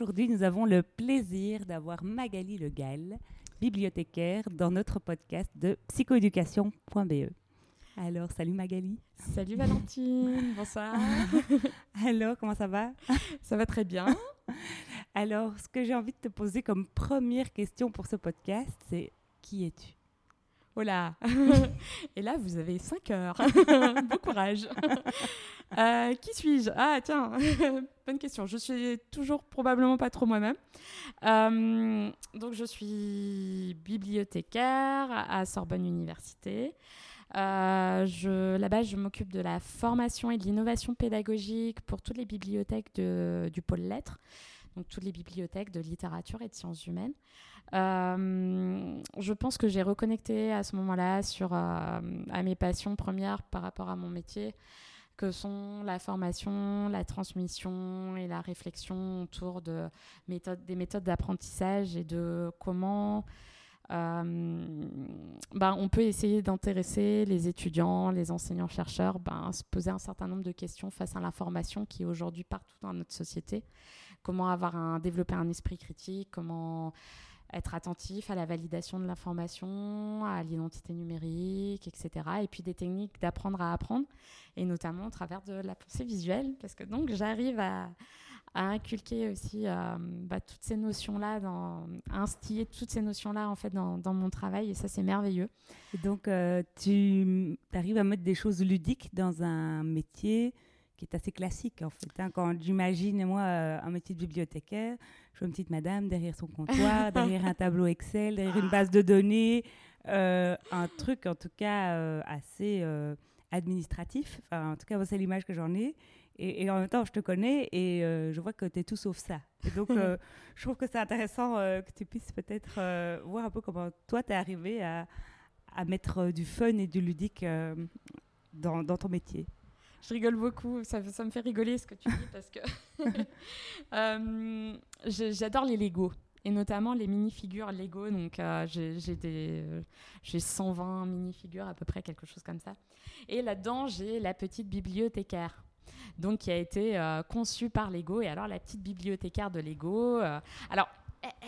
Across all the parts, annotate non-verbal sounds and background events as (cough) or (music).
aujourd'hui, nous avons le plaisir d'avoir Magali Le Gall, bibliothécaire, dans notre podcast de psychoéducation.be. Alors, salut Magali. Salut Valentine, (laughs) bonsoir. (laughs) Alors, comment ça va? Ça va très bien. Alors, ce que j'ai envie de te poser comme première question pour ce podcast, c'est qui es-tu? Oh là (laughs) Et là, vous avez 5 heures. (laughs) bon courage. Euh, qui suis-je? Ah, tiens, (laughs) bonne question. Je suis toujours probablement pas trop moi-même. Euh, donc, je suis bibliothécaire à Sorbonne Université. Euh, là-bas, je m'occupe de la formation et de l'innovation pédagogique pour toutes les bibliothèques de, du pôle lettres, donc toutes les bibliothèques de littérature et de sciences humaines. Euh, je pense que j'ai reconnecté à ce moment-là sur euh, à mes passions premières par rapport à mon métier, que sont la formation, la transmission et la réflexion autour de des méthodes d'apprentissage et de comment euh, ben, on peut essayer d'intéresser les étudiants, les enseignants-chercheurs, ben, se poser un certain nombre de questions face à l'information qui est aujourd'hui partout dans notre société. Comment avoir un, développer un esprit critique, comment être attentif à la validation de l'information, à l'identité numérique, etc. Et puis des techniques d'apprendre à apprendre, et notamment au travers de la pensée visuelle, parce que donc j'arrive à, inculquer aussi euh, bah, toutes ces notions-là, à instiller toutes ces notions-là en fait dans, dans, mon travail et ça c'est merveilleux. Et donc euh, tu arrives à mettre des choses ludiques dans un métier qui est assez classique en fait. Hein. Quand j'imagine moi euh, un métier de bibliothécaire, je vois une petite madame derrière son comptoir, (laughs) derrière un tableau Excel, derrière une base de données, un truc en tout cas assez administratif. Enfin, en tout cas c'est l'image que j'en ai. Et, en même temps, je te connais et euh, je vois que tu es tout sauf ça. Et donc, euh, (laughs) je trouve que c'est intéressant euh, que tu puisses peut-être voir un peu comment toi, tu es arrivé à, à mettre du fun et du ludique dans, dans, ton métier. Je rigole beaucoup, ça, me fait rigoler ce que tu dis parce que (laughs) j'adore les Lego et notamment les mini-figures Lego. Donc, j'ai 120 mini-figures à peu près, quelque chose comme ça. Et là-dedans, j'ai la petite bibliothécaire donc qui a été euh, conçue par Lego. Et alors, la petite bibliothécaire de Lego, euh, alors,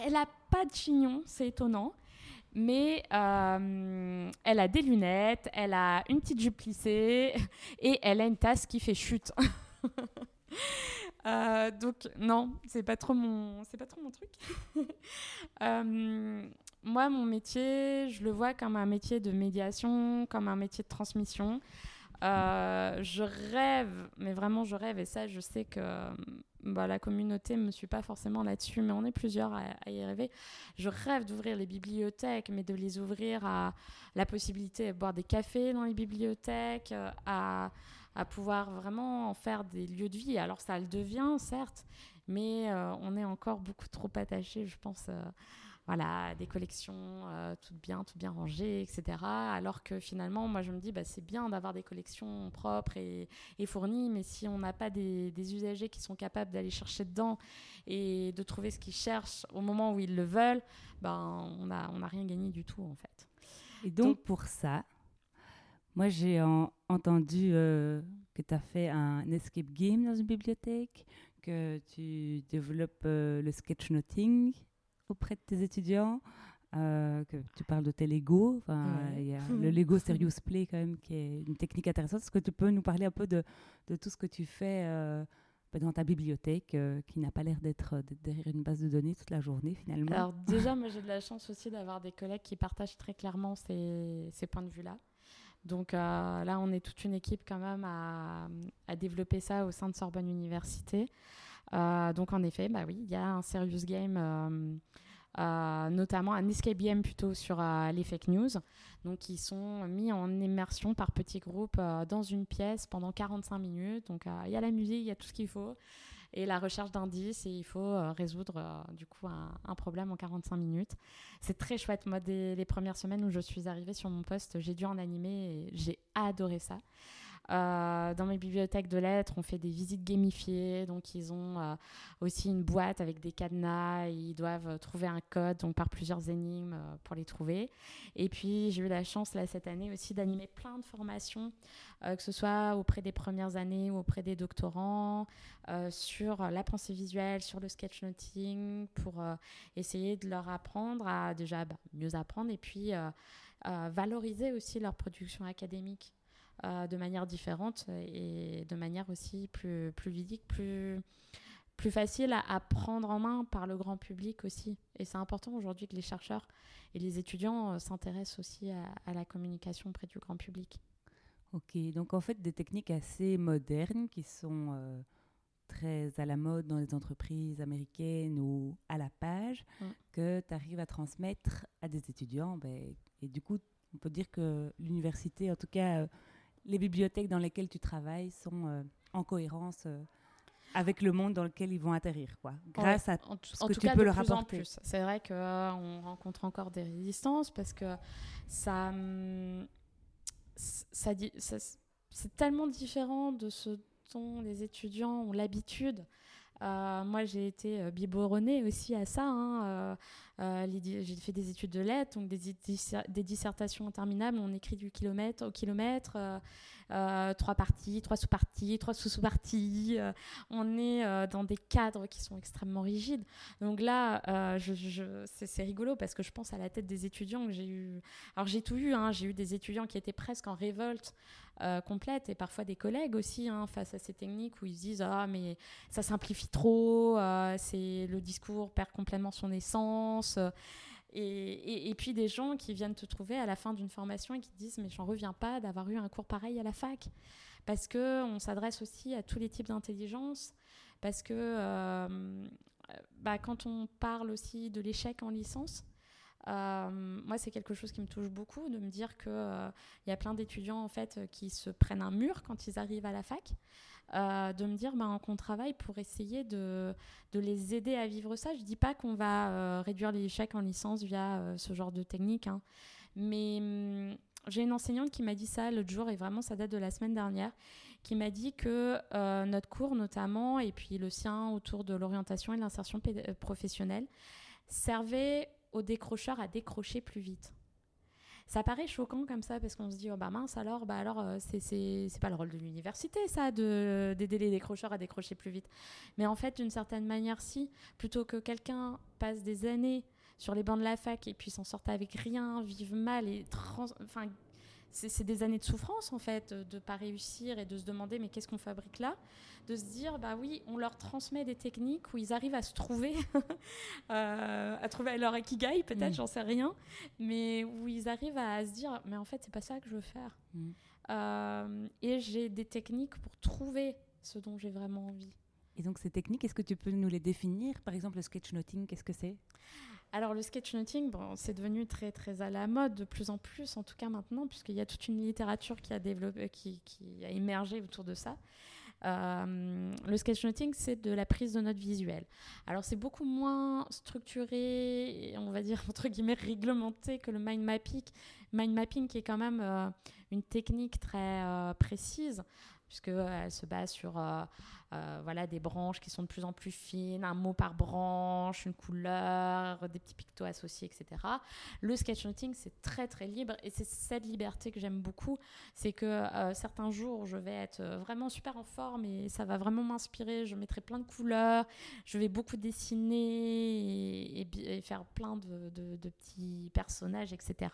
elle n'a pas de chignon, c'est étonnant. Mais euh, elle a des lunettes, elle a une petite jupe plissée (laughs) et elle a une tasse qui fait chute. (laughs) donc non, c'est pas trop mon, c'est pas trop mon truc. (laughs) moi, mon métier, je le vois comme un métier de médiation, comme un métier de transmission. Euh, je rêve, mais vraiment je rêve, et ça je sais que bah, la communauté ne me suit pas forcément là-dessus, mais on est plusieurs à, y rêver. Je rêve d'ouvrir les bibliothèques, mais de les ouvrir à la possibilité de boire des cafés dans les bibliothèques, à, à pouvoir vraiment en faire des lieux de vie. Alors ça le devient, certes, mais euh, on est encore beaucoup trop attaché, je pense. Euh, voilà, des collections euh, toutes bien, tout bien rangées, etc. Alors que finalement, moi, je me dis, bah, c'est bien d'avoir des collections propres et, fournies, mais si on n'a pas des, usagers qui sont capables d'aller chercher dedans et de trouver ce qu'ils cherchent au moment où ils le veulent, ben, on n'a on a rien gagné du tout, en fait. Et donc, pour ça, moi, j'ai entendu euh, que tu as fait un escape game dans une bibliothèque, que tu développes euh, le sketchnoting auprès de tes étudiants euh, que tu parles de tes Lego. Enfin, y a (laughs) le Lego Serious Play quand même qui est une technique intéressante. Est-ce que tu peux nous parler un peu de, de tout ce que tu fais euh, dans ta bibliothèque euh, qui n'a pas l'air d'être derrière une base de données toute la journée finalement? Alors (laughs) déjà, moi j'ai de la chance aussi d'avoir des collègues qui partagent très clairement ces, ces points de vue-là. Donc là, on est toute une équipe quand même à, à développer ça au sein de Sorbonne Université. Donc en effet, bah oui, il y a un serious game euh, notamment un escape game plutôt sur euh, les fake news. Donc, ils sont mis en immersion par petits groupes euh, dans une pièce pendant 45 minutes. Donc, il y a la musique, il y a tout ce qu'il faut et la recherche d'indices et il faut résoudre du coup un, problème en 45 minutes. C'est très chouette. Moi, dès les premières semaines où je suis arrivée sur mon poste, j'ai dû en animer et j'ai adoré ça. Euh, dans mes bibliothèques de lettres, on fait des visites gamifiées. Donc, ils ont euh, aussi une boîte avec des cadenas. ils doivent trouver un code, donc par plusieurs énigmes euh, pour les trouver. Et puis, j'ai eu la chance, là, cette année aussi, d'animer plein de formations, que ce soit auprès des premières années ou auprès des doctorants, sur la pensée visuelle, sur le sketchnoting, pour essayer de leur apprendre à déjà bah, mieux apprendre et puis valoriser aussi leur production académique. Euh, de manière différente et de manière aussi plus, plus ludique, plus, plus facile à, prendre en main par le grand public aussi. Et c'est important aujourd'hui que les chercheurs et les étudiants euh, s'intéressent aussi à, la communication auprès du grand public. Ok, donc en fait des techniques assez modernes qui sont euh, très à la mode dans les entreprises américaines ou à la page, que tu arrives à transmettre à des étudiants. Ben, et du coup, on peut dire que l'université, en tout cas les bibliothèques dans lesquelles tu travailles sont euh, en cohérence euh, avec le monde dans lequel ils vont atterrir, quoi, grâce à ce que tu peux leur apporter. C'est vrai qu'on euh, rencontre encore des résistances parce que ça, hum, ça, ça c'est tellement différent de ce dont les étudiants ont l'habitude. Moi, j'ai été biberonnée aussi à ça. Hein, euh, j'ai fait des études de lettres, donc des, dissertations interminables. On écrit du kilomètre au kilomètre, euh, euh, trois parties, trois sous-parties, trois sous-sous-parties. on est dans des cadres qui sont extrêmement rigides. Donc là, c'est rigolo parce que je pense à la tête des étudiants que j'ai eu. Alors j'ai tout eu, hein. j'ai eu des étudiants qui étaient presque en révolte. Complète et parfois des collègues aussi hein, face à ces techniques où ils se disent ah mais ça simplifie trop c'est le discours perd complètement son essence. Euh, et, puis des gens qui viennent te trouver à la fin d'une formation et qui te disent mais j'en reviens pas d'avoir eu un cours pareil à la fac. Parce que on s'adresse aussi à tous les types d'intelligence. Parce que euh, bah, quand on parle aussi de l'échec en licence euh, moi, c'est quelque chose qui me touche beaucoup de me dire qu'il il y a plein d'étudiants en fait qui se prennent un mur quand ils arrivent à la fac euh, de me dire ben, qu'on travaille pour essayer de, de, les aider à vivre ça. Je dis pas qu'on va euh, réduire les échecs en licence via euh, ce genre de technique, hein. mais hum, j'ai une enseignante qui m'a dit ça l'autre jour, et vraiment ça date de la semaine dernière, qui m'a dit que notre cours notamment, et puis le sien autour de l'orientation et de l'insertion professionnelle, servait aux décrocheurs à décrocher plus vite. Ça paraît choquant comme ça parce qu'on se dit, oh bah mince, alors, bah alors euh, c'est pas le rôle de l'université, ça, d'aider les décrocheurs à décrocher plus vite. Mais en fait, d'une certaine manière, si, plutôt que quelqu'un passe des années sur les bancs de la fac et puis s'en sorte avec rien, vive mal et enfin c'est des années de souffrance en fait, de ne pas réussir et de se demander mais qu'est-ce qu'on fabrique là? De se dire bah oui, on leur transmet des techniques où ils arrivent à se trouver, (laughs) euh, à trouver leur ikigai peut-être, mm. j'en sais rien, mais où ils arrivent à se dire mais en fait c'est pas ça que je veux faire. Mm. Euh, et j'ai des techniques pour trouver ce dont j'ai vraiment envie. Et donc ces techniques, est-ce que tu peux nous les définir? Par exemple le sketchnoting, qu'est-ce que c'est? Alors le sketchnoting, bon, c'est devenu très très à la mode de plus en plus, en tout cas maintenant, puisqu'il y a toute une littérature qui a développé, qui, a émergé autour de ça. Euh, le sketchnoting, c'est de la prise de notes visuelles. Alors c'est beaucoup moins structuré, on va dire (laughs) entre guillemets réglementé que le mind mapping, mind mapping qui est quand même euh, une technique très euh, précise puisqu'elle se base sur euh, voilà, des branches qui sont de plus en plus fines, un mot par branche, une couleur, des petits pictos associés, etc. Le sketchnoting, c'est très très libre et c'est cette liberté que j'aime beaucoup. C'est que euh, certains jours, je vais être vraiment super en forme et ça va vraiment m'inspirer. Je mettrai plein de couleurs, je vais beaucoup dessiner et, faire plein de, petits personnages, etc.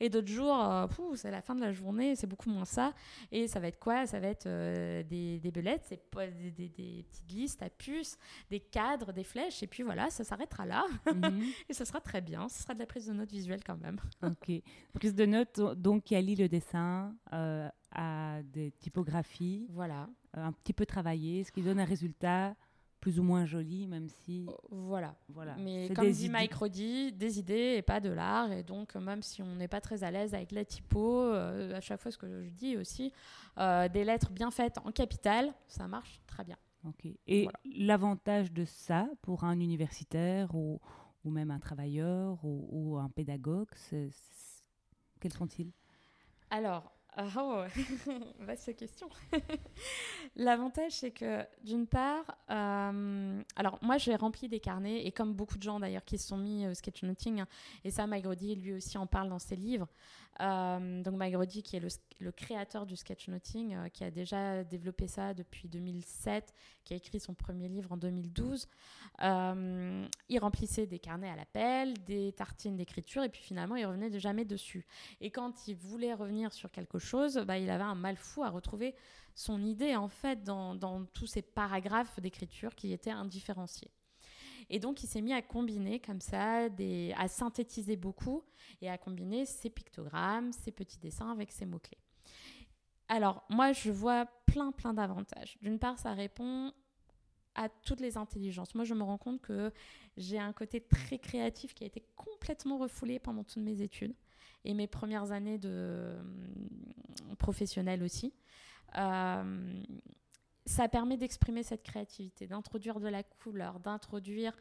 Et d'autres jours, euh, c'est la fin de la journée, c'est beaucoup moins ça. Et ça va être quoi? Ça va être des, des belettes, c'est des des, petites listes à puces, des cadres, des flèches, et puis voilà, ça s'arrêtera là. Mhm. (laughs) et ça sera très bien. Ce sera de la prise de notes visuelle quand même. (laughs) Ok. Prise de notes, donc qui allie le dessin euh, à des typographies. Voilà. Euh, un petit peu travaillé, ce qui donne un résultat plus ou moins joli, même si. Oh, voilà. Voilà. Mais comme dit idées. Mike Roddy, des idées et pas de l'art. Et donc, euh, même si on n'est pas très à l'aise avec la typo, euh, à chaque fois, ce que je dis aussi, euh, des lettres bien faites en capital, ça marche très bien. Ok. Et Voilà. l'avantage de ça pour un universitaire ou, ou même un travailleur ou, ou un pédagogue, quels sont-ils? Alors, euh, oh, (laughs) vaste question. (laughs) L'avantage, c'est que d'une part, euh, alors moi j'ai rempli des carnets et comme beaucoup de gens d'ailleurs qui se sont mis au sketchnoting, hein, et ça Roddy lui aussi en parle dans ses livres. Euh, donc Mike Roddy qui est le, créateur du sketchnoting, euh, qui a déjà développé ça depuis 2007, qui a écrit son premier livre en 2012. Euh, il remplissait des carnets à l'appel, des tartines d'écriture et puis finalement il revenait de jamais dessus. Et quand il voulait revenir sur quelque chose, bah, il avait un mal fou à retrouver son idée en fait dans tous ces paragraphes d'écriture qui étaient indifférenciés. Et donc il s'est mis à combiner comme ça, à synthétiser beaucoup et à combiner ses pictogrammes, ses petits dessins avec ses mots-clés. Alors moi je vois plein plein d'avantages. D'une part ça répond à toutes les intelligences. Moi je me rends compte que j'ai un côté très créatif qui a été complètement refoulé pendant toutes mes études et mes premières années de euh, professionnelles aussi. Euh, ça permet d'exprimer cette créativité, d'introduire de la couleur, d'introduire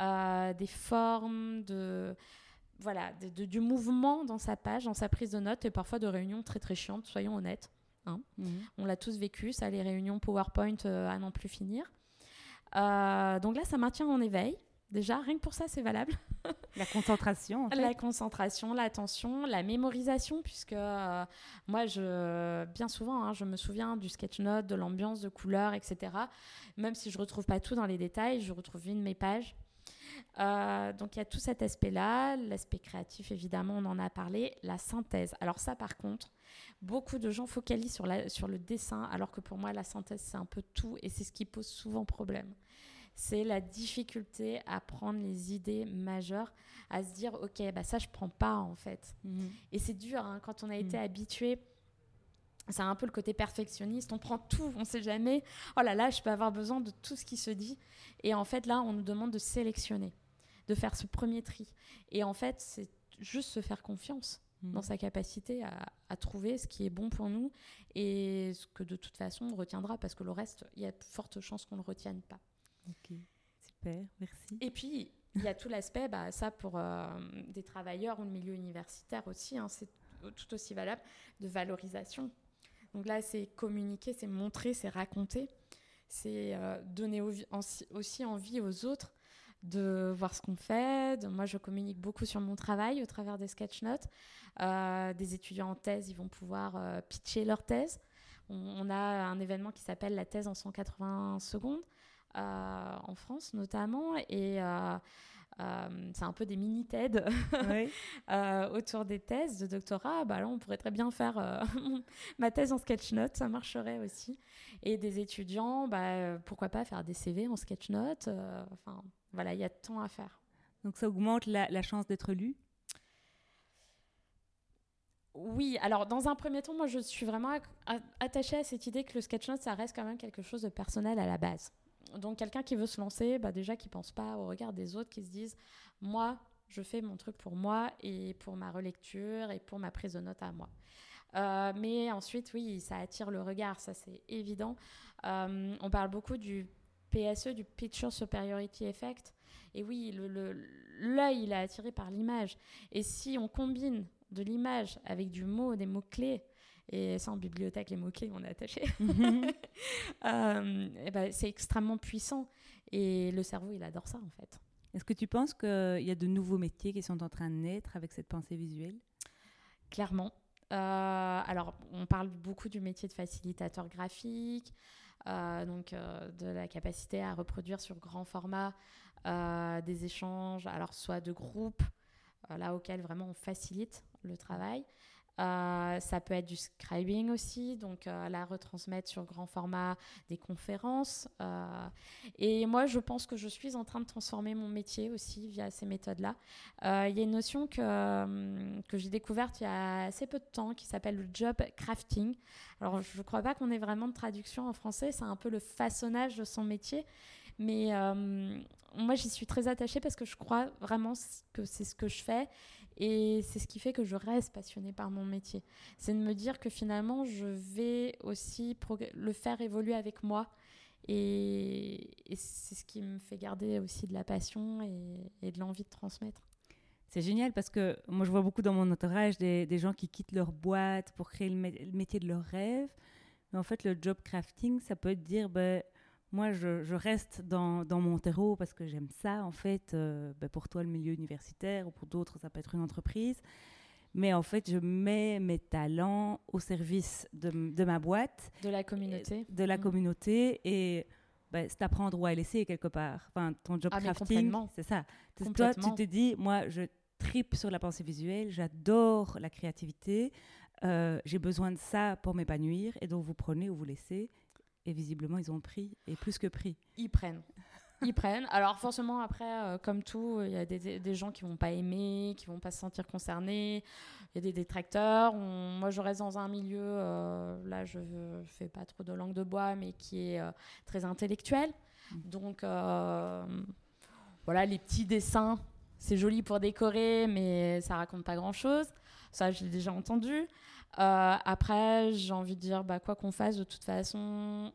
euh, des formes, de, voilà, de- de- du mouvement dans sa page, dans sa prise de notes et parfois de réunions très très chiantes, soyons honnêtes. On l'a tous vécu, ça, les réunions PowerPoint euh, à n'en plus finir. Euh, donc là, ça maintient en éveil. Déjà, rien que pour ça, c'est valable. (laughs) La concentration, en fait. La concentration, l'attention, la mémorisation, puisque euh, moi, je, bien souvent, hein, je me souviens du sketch note, de l'ambiance, de couleurs, etc. Même si je retrouve pas tout dans les détails, je retrouve une de mes pages. Euh, donc il y a tout cet aspect-là, l'aspect créatif évidemment, on en a parlé, la synthèse. Alors ça par contre, beaucoup de gens focalisent sur, la, sur le dessin, alors que pour moi la synthèse c'est un peu tout et c'est ce qui pose souvent problème. C'est la difficulté à prendre les idées majeures, à se dire ok bah ça je prends pas en fait. Mhm. Et c'est dur hein, quand on a été Mm. habitué. C'est un peu le côté perfectionniste. On prend tout, on sait jamais. Oh là là, je peux avoir besoin de tout ce qui se dit. Et en fait, là, on nous demande de sélectionner, de faire ce premier tri. Et en fait, c'est juste se faire confiance Mhm. dans sa capacité à, à trouver ce qui est bon pour nous et ce que de toute façon on retiendra parce que le reste, il y a de fortes chances qu'on ne le retienne pas. Ok, super, merci. Et puis, il y a tout l'aspect, bah, ça pour euh, des travailleurs ou le milieu universitaire aussi, hein, c'est tout aussi valable, de valorisation. Donc là, c'est communiquer, c'est montrer, c'est raconter, c'est euh, donner aussi envie aux autres de voir ce qu'on fait. Moi, je communique beaucoup sur mon travail au travers des sketch notes. Euh, des étudiants en thèse, ils vont pouvoir pitcher leur thèse. On, a un événement qui s'appelle la thèse en 180 secondes en France notamment, et euh, euh, c'est un peu des mini TED (laughs) Oui. euh, autour des thèses de doctorat. Bah là, on pourrait très bien faire euh, (laughs) ma thèse en sketch note, ça marcherait aussi. Et des étudiants, bah, euh, pourquoi pas faire des CV en sketch note. euh, Enfin, voilà, il y a tant à faire. Donc ça augmente la, la chance d'être lu? Oui, alors dans un premier temps, moi je suis vraiment attachée à cette idée que le sketch note, ça reste quand même quelque chose de personnel à la base. Donc quelqu'un qui veut se lancer, bah, déjà qui pense pas au regard des autres, qui se disent, moi, je fais mon truc pour moi et pour ma relecture et pour ma prise de notes à moi. Euh, mais ensuite, oui, ça attire le regard, ça c'est évident. Euh, on parle beaucoup du PSE, du Picture Superiority Effect. Et oui, le- le- l'œil, il est attiré par l'image. Et si on combine de l'image avec du mot, des mots-clés, et ça en bibliothèque, les mots-clés, on est attaché, (laughs) (laughs) euh, eh ben, c'est extrêmement puissant. Et le cerveau, il adore ça en fait. Est-ce que tu penses qu'il y a de nouveaux métiers qui sont en train de naître avec cette pensée visuelle? Clairement. Euh, alors, on parle beaucoup du métier de facilitateur graphique, euh, donc euh, de la capacité à reproduire sur grand format euh, des échanges, alors soit de groupes, euh, là auquel vraiment on facilite le travail. Euh, ça peut être du scribing aussi, donc euh, la retransmettre sur grand format des conférences. euh, et moi, je pense que je suis en train de transformer mon métier aussi via ces méthodes-là. Il y a une notion que, euh, que j'ai découverte il y a assez peu de temps qui s'appelle le job crafting. Alors, je ne crois pas qu'on ait vraiment de traduction en français, c'est un peu le façonnage de son métier. Mais moi, j'y suis très attachée parce que je crois vraiment que c'est ce que je fais et c'est ce qui fait que je reste passionnée par mon métier. C'est de me dire que finalement, je vais aussi le faire évoluer avec moi. Et, c'est ce qui me fait garder aussi de la passion et, de l'envie de transmettre. C'est génial parce que moi, je vois beaucoup dans mon entourage des, gens qui quittent leur boîte pour créer le, métier de leur rêve. Mais en fait, le job crafting, ça peut être dire, ben, moi, je, reste dans, mon terreau parce que j'aime ça, en fait. Euh, ben, pour toi, le milieu universitaire, ou pour d'autres, ça peut être une entreprise. Mais en fait, je mets mes talents au service de, ma boîte. De la communauté. De la mm. communauté. Et ben, c'est apprendre ou à laisser quelque part. Enfin, ton job ah, crafting, c'est ça. Toi, tu te dis, moi, je tripe sur la pensée visuelle, j'adore la créativité, euh, j'ai besoin de ça pour m'épanouir, et donc vous prenez ou vous laissez. Et visiblement, ils ont pris, et plus que pris. Ils prennent. Ils prennent. Alors forcément, après, euh, comme tout, il y a des, des, gens qui vont pas aimer, qui vont pas se sentir concernés. Il y a des détracteurs. moi, je reste dans un milieu, euh, là, je ne fais pas trop de langue de bois, mais qui est euh, très intellectuel. Mm. Donc, voilà, les petits dessins, c'est joli pour décorer, mais ça raconte pas grand-chose. Ça, j'ai déjà entendu. après, j'ai envie de dire, bah, quoi qu'on fasse, de toute façon,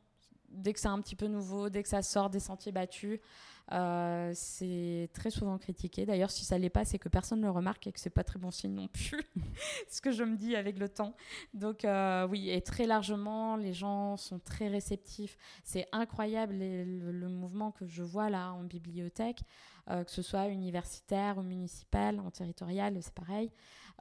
dès que c'est un petit peu nouveau, dès que ça sort des sentiers battus, euh, c'est très souvent critiqué. D'ailleurs, si ça l'est pas, c'est que personne ne le remarque et que c'est pas très bon signe non plus. (laughs) ce que je me dis avec le temps. Donc euh, oui, et très largement, les gens sont très réceptifs. C'est incroyable le, mouvement que je vois là en bibliothèque, euh, que ce soit universitaire ou municipal, en territorial, c'est pareil.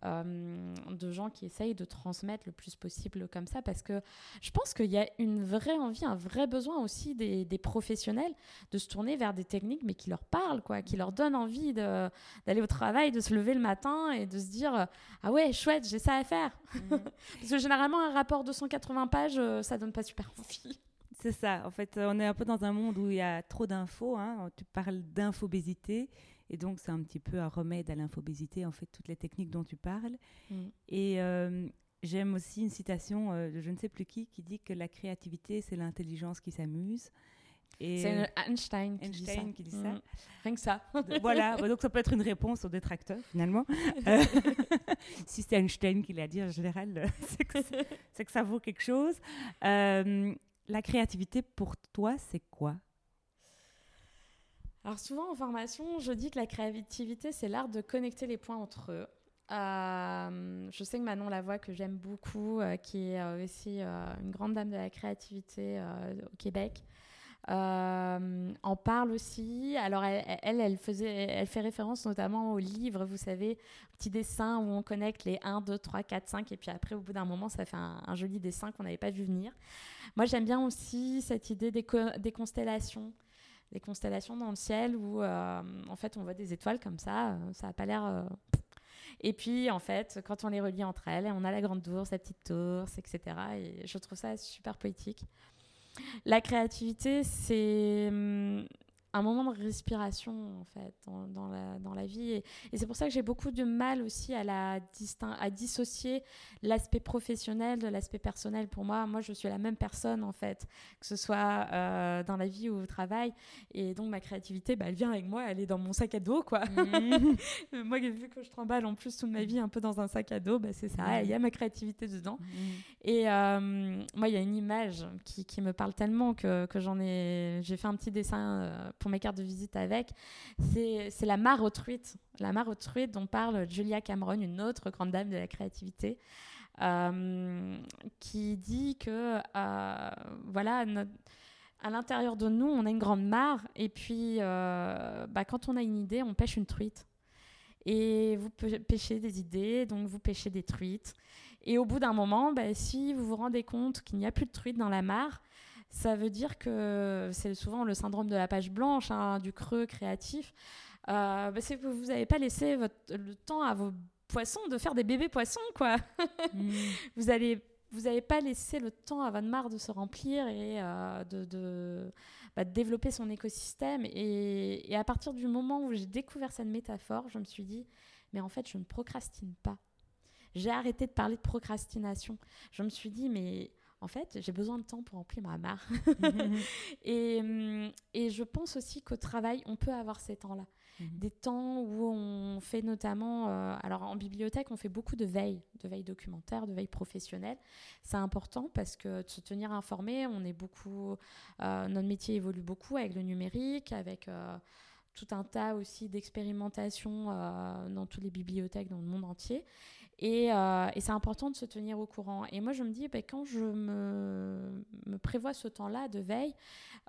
De gens qui essayent de transmettre le plus possible comme ça, parce que je pense qu'il y a une vraie envie, un vrai besoin aussi des, professionnels de se tourner vers des techniques, mais qui leur parlent, quoi, qui leur donnent envie d'aller au travail, de se lever le matin et de se dire ah ouais chouette, j'ai ça à faire. Mhm. (laughs) parce que généralement un rapport de 180 pages, euh, ça donne pas super envie. C'est ça. En fait, on est un peu dans un monde où il y a trop d'infos. Hein. Tu parles d'infobésité. Et donc, c'est un petit peu un remède à l'infobésité, en fait, toutes les techniques dont tu parles. Mm. Et euh, j'aime aussi une citation euh, de je ne sais plus qui qui dit que la créativité, c'est l'intelligence qui s'amuse. C'est Einstein, qui dit ça. Qui dit ça. Mm. Rien que ça. (laughs) voilà, bah, donc ça peut être une réponse aux détracteurs, finalement. (laughs) Euh, (laughs) si c'est Einstein qui l'a dit, en général, c'est que, que, ça vaut quelque chose. la créativité, pour toi, c'est quoi? Alors souvent en formation, je dis que la créativité, c'est l'art de connecter les points entre eux. Euh, je sais que Manon Lavoie, que j'aime beaucoup, euh, qui est euh, aussi une grande dame de la créativité au Québec, en parle aussi. Alors elle, elle, faisait, elle fait référence notamment au livre, vous savez, petit dessin où on connecte les 1, 2, 3, 4, 5, et puis après, au bout d'un moment, ça fait un, joli dessin qu'on n'avait pas vu venir. Moi, j'aime bien aussi cette idée des, constellations des constellations dans le ciel où euh, en fait on voit des étoiles comme ça, euh, ça n'a pas l'air. Euh, et puis en fait, quand on les relie entre elles, on a la grande ours, la petite ours, etc. Et je trouve ça super poétique. La créativité, c'est hum, un moment de respiration en fait dans, dans, la, dans la, vie. Et, c'est pour ça que j'ai beaucoup de mal aussi à, la à dissocier l'aspect professionnel de l'aspect personnel. Pour moi moi je suis la même personne en fait que ce soit euh, dans la vie ou au travail. Et donc ma créativité bah, elle vient avec moi elle est dans mon sac à dos quoi. Mmh. (laughs) moi vu que je tremballe en plus toute ma vie un peu dans un sac à dos bah, c'est ça il y a ma créativité dedans. Mmh. et euh, moi il y a une image qui, qui, me parle tellement que, que j'en ai j'ai fait un petit dessin euh, pour mes cartes de visite avec, c'est la mare aux truites. La mare aux truites dont parle Julia Cameron, une autre grande dame de la créativité, euh, qui dit que, euh, voilà, à l'intérieur de nous, on a une grande mare, et puis euh, bah, quand on a une idée, on pêche une truite. Et vous pêchez des idées, donc vous pêchez des truites. Et au bout d'un moment, bah, si vous vous rendez compte qu'il n'y a plus de truites dans la mare, ça veut dire que c'est souvent le syndrome de la page blanche, hein, du creux créatif. Euh, bah, c'est que vous n'avez pas laissé votre, le temps à vos poissons de faire des bébés poissons, quoi. (laughs) Mm. Vous allez vous n'avez pas laissé le temps à votre mare de se remplir et euh, de, bah, de, développer son écosystème. Et, et, à partir du moment où j'ai découvert cette métaphore, je me suis dit, mais en fait, je ne procrastine pas. J'ai arrêté de parler de procrastination. Je me suis dit, mais en fait, j'ai besoin de temps pour remplir ma mare. (laughs) et, hum, et je pense aussi qu'au travail, on peut avoir ces temps-là. Mhm. Des temps où on fait notamment, euh, alors en bibliothèque, on fait beaucoup de veille, de veille documentaire, de veille professionnelle. C'est important parce que de se tenir informé, on est beaucoup, euh, notre métier évolue beaucoup avec le numérique, avec euh, tout un tas aussi d'expérimentations dans toutes les bibliothèques dans le monde entier. Et, euh, et c'est important de se tenir au courant. Et moi, je me dis, ben, quand je me, me prévois ce temps-là de veille,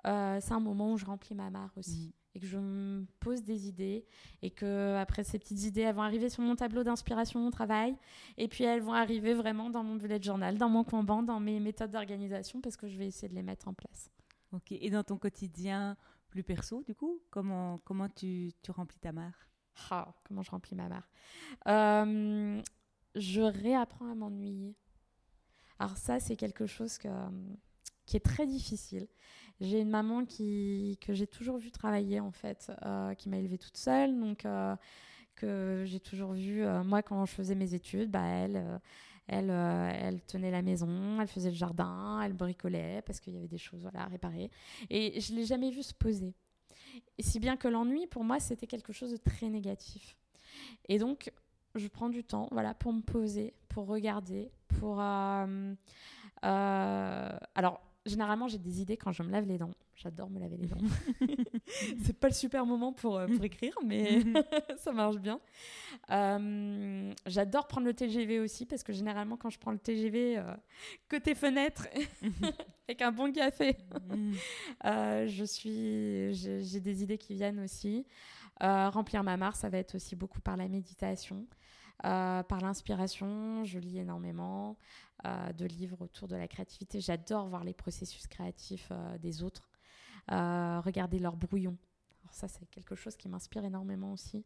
euh, c'est un moment où je remplis ma mare aussi. Mhm. Et que je me pose des idées. Et que après ces petites idées, elles vont arriver sur mon tableau d'inspiration au travail. Et puis elles vont arriver vraiment dans mon bullet journal, dans mon Kanban, dans mes méthodes d'organisation, parce que je vais essayer de les mettre en place. Ok. Et dans ton quotidien plus perso, du coup, comment, comment tu, tu remplis ta mare Ah, comment je remplis ma mare Euh, Je réapprends à m'ennuyer. Alors ça, c'est quelque chose que, qui est très difficile. J'ai une maman qui, que j'ai toujours vu travailler, en fait, euh, qui m'a élevée toute seule. Donc, euh, que j'ai toujours vu, euh, moi, quand je faisais mes études, bah, elle... euh, elle, euh, elle tenait la maison, elle faisait le jardin, elle bricolait parce qu'il y avait des choses voilà, à réparer. Et je ne l'ai jamais vue se poser. Et si bien que l'ennui, pour moi, c'était quelque chose de très négatif. Et donc, je prends du temps voilà, pour me poser, pour regarder, pour... euh, euh, alors, généralement, j'ai des idées quand je me lave les dents. J'adore me laver les dents. (laughs) C'est pas le super moment pour, euh, pour écrire, mais (laughs) ça marche bien. Euh, J'adore prendre le TGV aussi, parce que généralement, quand je prends le TGV, euh, côté fenêtre, (laughs) avec un bon café, euh, je suis, j'ai j'ai des idées qui viennent aussi. Remplir ma mare, ça va être aussi beaucoup par la méditation, euh, par l'inspiration. Je lis énormément euh, de livres autour de la créativité. J'adore voir les processus créatifs euh, des autres, regarder leur brouillon. Alors ça, c'est quelque chose qui m'inspire énormément aussi.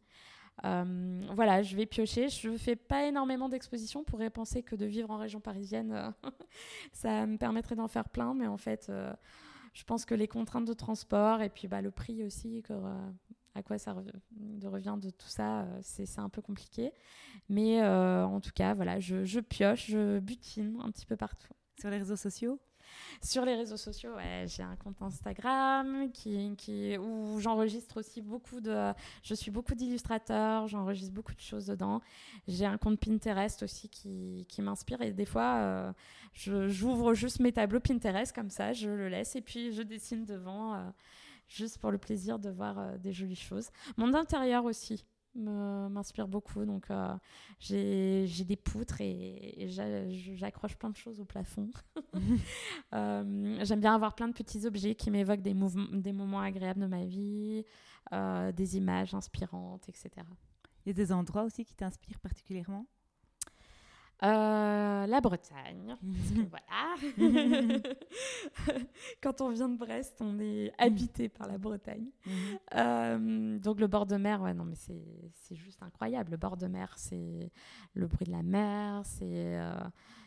Voilà, je vais piocher. Je ne fais pas énormément d'expositions. On pourrait penser que de vivre en région parisienne, (laughs) ça me permettrait d'en faire plein, mais en fait, je pense que les contraintes de transport et puis bah, le prix aussi, à quoi ça de revient de tout ça, euh, c'est un peu compliqué. Mais euh, en tout cas, voilà, je, je pioche, je butine un petit peu partout. Sur les réseaux sociaux? Sur les réseaux sociaux, ouais, j'ai un compte Instagram qui, qui, où j'enregistre aussi beaucoup de. Je suis beaucoup d'illustrateurs, j'enregistre beaucoup de choses dedans. J'ai un compte Pinterest aussi qui, qui m'inspire et des fois, euh, j'ouvre juste mes tableaux Pinterest comme ça, je le laisse et puis je dessine devant, euh, juste pour le plaisir de voir euh, des jolies choses. Mon intérieur aussi m'inspire beaucoup. Donc, euh, j'ai des poutres et, et j'a- j'accroche plein de choses au plafond. (laughs) Euh, J'aime bien avoir plein de petits objets qui m'évoquent des, des moments agréables de ma vie, euh, des images inspirantes, etc. Il y a des endroits aussi qui t'inspirent particulièrement? Euh, la Bretagne, (laughs) parce que voilà. (laughs) Quand on vient de Brest, on est habité par la Bretagne. Mhm. Euh, donc le bord de mer, ouais, non, mais c'est juste incroyable. Le bord de mer, c'est le bruit de la mer, c'est euh,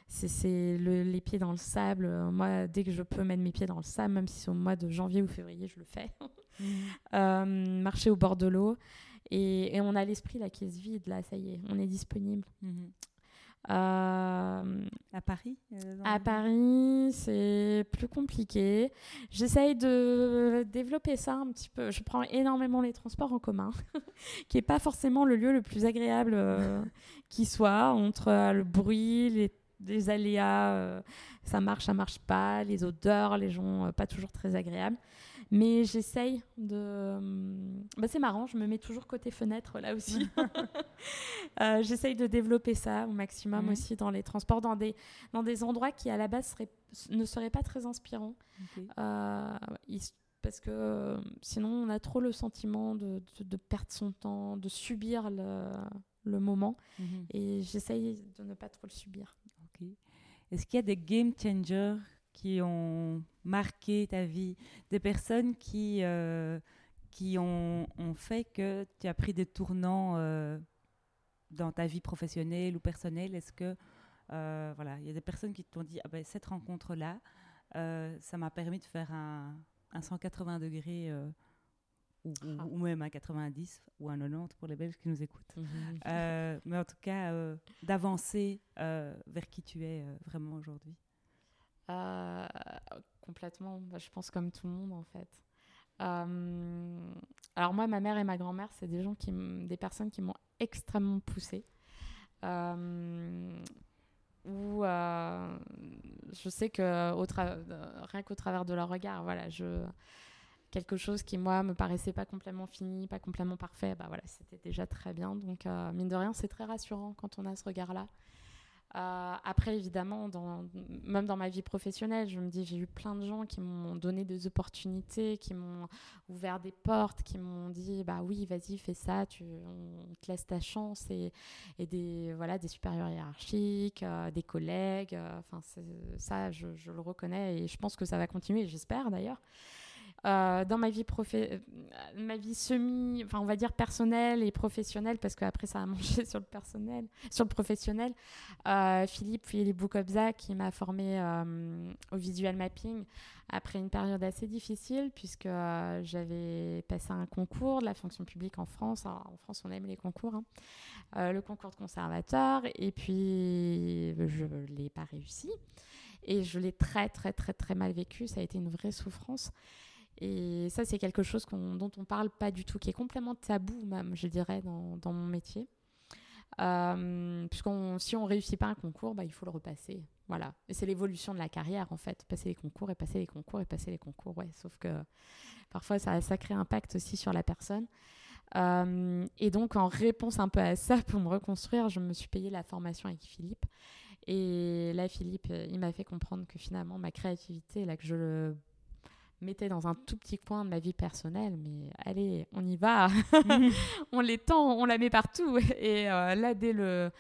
c'est- c'est le- les pieds dans le sable. Moi, dès que je peux mettre mes pieds dans le sable, même si c'est au mois de janvier ou février, je le fais. (laughs) Marcher au bord de l'eau. Et, et on a l'esprit là qui se vide, là, ça y est, on est disponible. Mhm. Euh, À Paris euh, à Paris, c'est plus compliqué. J'essaye de développer ça un petit peu. Je prends énormément les transports en commun, (laughs) qui n'est pas forcément le lieu le plus agréable euh, (laughs) qui soit, entre euh, le bruit, les, aléas, euh, ça marche, ça marche pas, les odeurs, les gens euh, pas toujours très agréables. Mais j'essaye de... Bah, c'est marrant, je me mets toujours côté fenêtre là aussi. (laughs) Euh, j'essaye de développer ça au maximum aussi dans les transports, dans des, dans des endroits qui à la base seraient- ne seraient pas très inspirants. Euh, parce que euh, sinon on a trop le sentiment de, de- de perdre son temps, de subir le, le moment. Mhm. Et j'essaye de ne pas trop le subir. Ok. Est-ce qu'il y a des game changers qui ont marqué ta vie Des personnes qui, euh, qui ont, ont fait que tu as pris des tournants euh, dans ta vie professionnelle ou personnelle Est-ce que, euh, voilà, il y a des personnes qui t'ont dit ah ben, cette rencontre-là, ça m'a permis de faire un, un 180 degrés ou, Ah. ou même un 90 ou un 90 pour les Belges qui nous écoutent. Euh, mais en tout cas, euh, d'avancer euh, vers qui tu es vraiment aujourd'hui. Euh, complètement, bah, je pense comme tout le monde en fait. Euh, alors moi, ma mère et ma grand-mère, c'est des gens qui, des personnes qui m'ont extrêmement poussée. Euh, où je sais que rien qu'au travers de leur regard, voilà, je quelque chose qui moi me paraissait pas complètement fini, pas complètement parfait, bah voilà, c'était déjà très bien. Donc mine de rien, c'est très rassurant quand on a ce regard-là. Euh, après, évidemment, même dans ma vie professionnelle, je me dis, j'ai eu plein de gens qui m'ont donné des opportunités, qui m'ont ouvert des portes, qui m'ont dit, bah oui, vas-y, fais ça, tu, on te laisse ta chance, et, des, voilà, des supérieurs hiérarchiques, euh, des collègues, euh, ça, je, le reconnais, et je pense que ça va continuer, j'espère d'ailleurs. Euh, dans ma vie, profé euh, ma vie semi, enfin on va dire personnelle et professionnelle, parce qu'après ça a (laughs) mangé sur le personnel, sur le professionnel. Euh, Philippe Philippe Boukobza qui m'a formé au visual mapping après une période assez difficile puisque j'avais passé un concours de la fonction publique en France. en France on aime les concours, hein. le concours de conservateur et puis je l'ai pas réussi. Et je l'ai très, très, très, très mal vécu. Ça a été une vraie souffrance. Et ça, c'est quelque chose dont on parle pas du tout, qui est complètement tabou même, je dirais, dans, mon métier. Euh, puisqu'on si on réussit pas un concours, bah, il faut le repasser. Voilà. C'est l'évolution de la carrière, en fait. Passer les concours et passer les concours et passer les concours. Ouais. Sauf que parfois, ça a un sacré impact aussi sur la personne. Euh, et donc, en réponse un peu à ça, pour me reconstruire, je me suis payé la formation avec Philippe. Et là, Philippe, il m'a fait comprendre que finalement, ma créativité, là, que je le mettait dans un tout petit coin de ma vie personnelle, mais allez, on y va, (laughs) on l'étend, on la met partout. Et euh, là, dès le,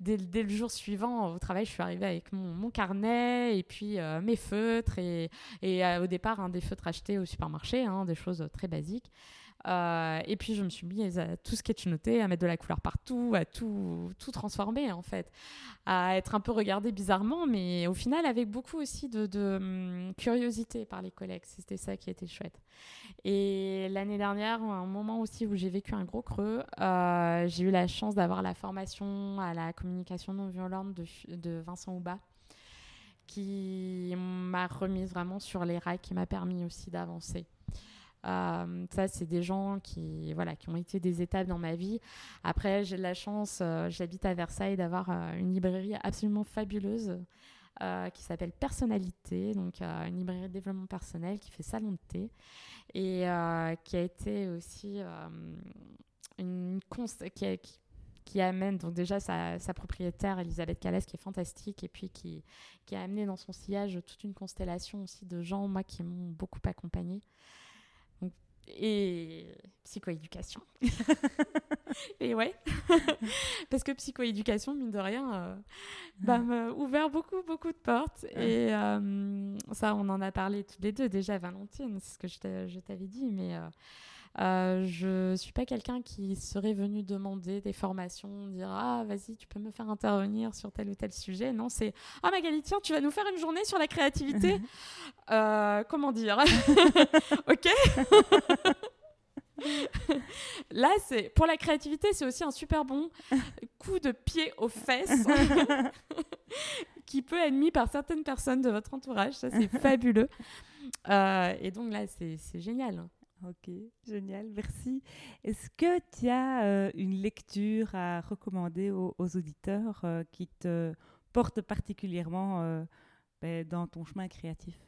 dès, le jour suivant au travail, je suis arrivée avec mon, mon carnet et puis euh, mes feutres et, et euh, au départ, hein, des feutres achetés au supermarché, hein, des choses très basiques. Euh, et puis je me suis mise à tout sketchnoter, à mettre de la couleur partout, à tout, tout transformer en fait, à être un peu regardée bizarrement, mais au final avec beaucoup aussi de, de hum, curiosité par les collègues. C'était ça qui était chouette. Et l'année dernière, un moment aussi où j'ai vécu un gros creux, euh, j'ai eu la chance d'avoir la formation à la communication non violente de, de Vincent Houba qui m'a remise vraiment sur les rails, qui m'a permis aussi d'avancer. Euh, ça, c'est des gens qui, voilà, qui ont été des étapes dans ma vie. Après, j'ai de la chance, euh, j'habite à Versailles, d'avoir euh, une librairie absolument fabuleuse qui s'appelle Personnalité, donc une librairie de développement personnel qui fait salon de thé et qui a été aussi une qui, qui, amène donc déjà sa, propriétaire Elisabeth Calès qui est fantastique et puis qui a amené dans son sillage toute une constellation aussi de gens moi qui m'ont beaucoup accompagnée et psychoéducation. (laughs) et ouais, (laughs) parce que psychoéducation, mine de rien, euh, bah, m'a ouvert beaucoup, beaucoup de portes. Et euh, ça, on en a parlé tous les deux déjà, Valentine, c'est ce que je t'avais dit, mais euh, je suis pas quelqu'un qui serait venu demander des formations, dire ah vas-y tu peux me faire intervenir sur tel ou tel sujet. Non c'est ah Magali tiens tu vas nous faire une journée sur la créativité. (laughs) euh, comment dire? (laughs) Ok. (laughs) Là, c'est pour la créativité, c'est aussi un super bon coup de pied aux fesses qui peut être mis par certaines personnes de votre entourage. Ça, c'est fabuleux. Euh, et donc là, c'est génial. Ok, génial, merci. Est-ce que tu as euh, une lecture à recommander aux, auditeurs euh, qui te porte particulièrement euh, ben, dans ton chemin créatif?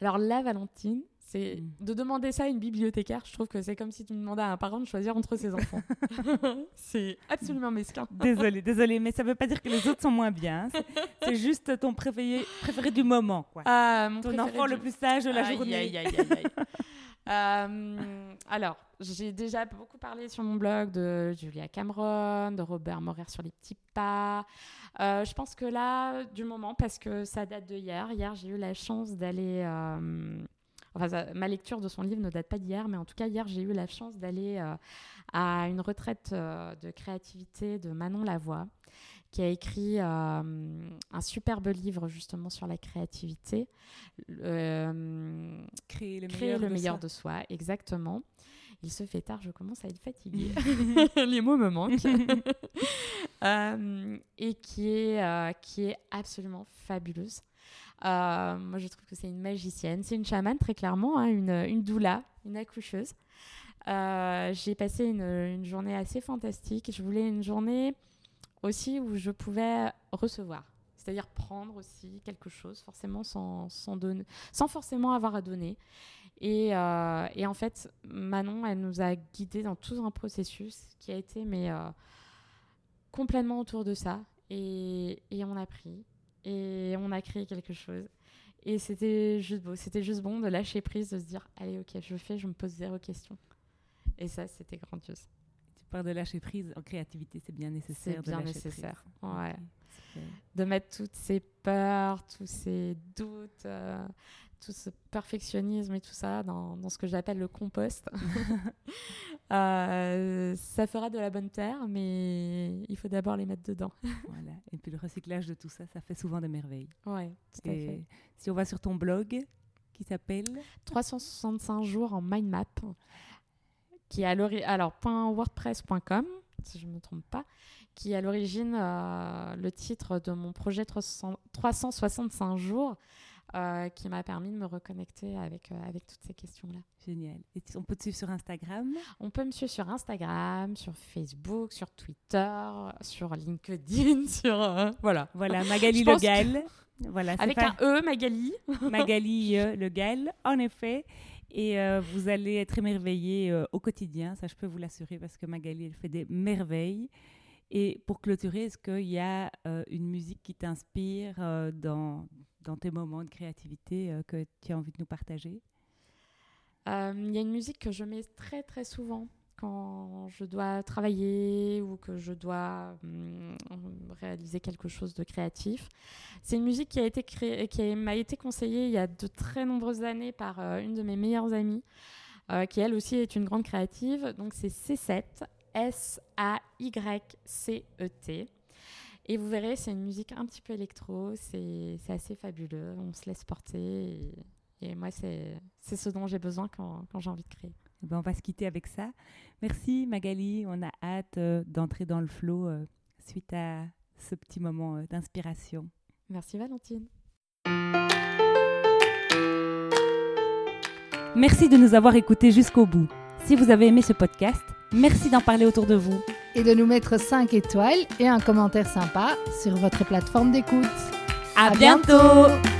Alors là, Valentine, c'est mm. de demander ça à une bibliothécaire. Je trouve que c'est comme si tu demandais à un parent de choisir entre ses enfants. (laughs) c'est absolument mesquin. Désolée, désolée, mais ça ne veut pas dire que les autres sont moins bien. C'est (laughs) juste ton préféré, préféré du moment. Quoi. Ah, ton enfant le plus sage de la journée. Aïe, aïe, aïe, (laughs) euh, alors, j'ai déjà beaucoup parlé sur mon blog de Julia Cameron, de Robert Morer sur les petits pas. Euh, je pense que là, du moment, parce que ça date de hier, hier j'ai eu la chance d'aller... Euh, enfin, ma lecture de son livre ne date pas d'hier, mais en tout cas, hier, j'ai eu la chance d'aller à une retraite de créativité de Manon Lavoie qui a écrit euh, un superbe livre justement sur la créativité. Euh, créer le, créer meilleur, le de, meilleur soi. de soi, exactement. Il se fait tard, je commence à être fatiguée. (laughs) (laughs) Les mots me manquent. (laughs) euh, et qui est, qui est absolument fabuleuse. Moi, je trouve que c'est une magicienne. C'est une chamane, très clairement, hein, une, une doula, une accoucheuse. J'ai passé une, une journée assez fantastique. Je voulais une journée aussi où je pouvais recevoir. C'est-à-dire prendre aussi quelque chose, forcément sans, sans, donner, sans forcément avoir à donner. Et, euh, et en fait, Manon, elle nous a guidés dans tout un processus qui a été mais, euh, complètement autour de ça. Et, et on a pris. Et on a créé quelque chose. Et c'était juste beau. C'était juste bon de lâcher prise, de se dire allez, ok, je fais, je me pose zéro question. Et ça, c'était grandiose. Parles de lâcher prise en créativité, c'est bien nécessaire. C'est bien nécessaire. prise. Ouais. De mettre toutes ces peurs, tous ces doutes, euh, tout ce perfectionnisme et tout ça dans, dans ce que j'appelle le compost. (laughs) (laughs) Euh, ça fera de la bonne terre, mais il faut d'abord les mettre dedans. (laughs) Voilà. Et puis le recyclage de tout ça, ça fait souvent des merveilles. Ouais, tout à fait. Et si on va sur ton blog, qui s'appelle? 365 jours en mind map, qui est à l'ori- alors .wordpress.com, si je ne me trompe pas, qui est à l'origine euh, le titre de mon projet 300 365 jours, euh, qui m'a permis de me reconnecter avec, euh, avec toutes ces questions-là. Génial. Et on peut te suivre sur Instagram? On peut me suivre sur Instagram, sur Facebook, sur Twitter, sur LinkedIn, (laughs) sur... euh, voilà. Voilà, (laughs) Magali Le Gall. Voilà, Avec pas- un E, Magali. Magali Le Gall, en effet. Et euh, vous allez être émerveillés euh, au quotidien, ça je peux vous l'assurer, parce que Magali, elle fait des merveilles. Et pour clôturer, est-ce qu'il y a euh, une musique qui t'inspire dans, tes moments de créativité que tu as envie de nous partager? Il y a une musique que je mets très très souvent quand je dois travailler ou que je dois hum, réaliser quelque chose de créatif. C'est une musique qui a été créée, qui m'a été conseillée il y a de très nombreuses années par euh, une de mes meilleures amies, euh, qui elle aussi est une grande créative. Donc c'est C7, S-A-Y-C-E-T. E Et vous verrez, c'est une musique un petit peu électro, c'est assez fabuleux, on se laisse porter. Et, moi, c'est ce dont j'ai besoin quand j'ai envie de créer. Eh ben, On va se quitter avec ça. Merci Magali, on a hâte euh, d'entrer dans le flow euh, suite à ce petit moment euh, d'inspiration. Merci Valentine. Merci de nous avoir écoutés jusqu'au bout. Si vous avez aimé ce podcast, merci d'en parler autour de vous. Et de nous mettre 5 étoiles et un commentaire sympa sur votre plateforme d'écoute. À, À bientôt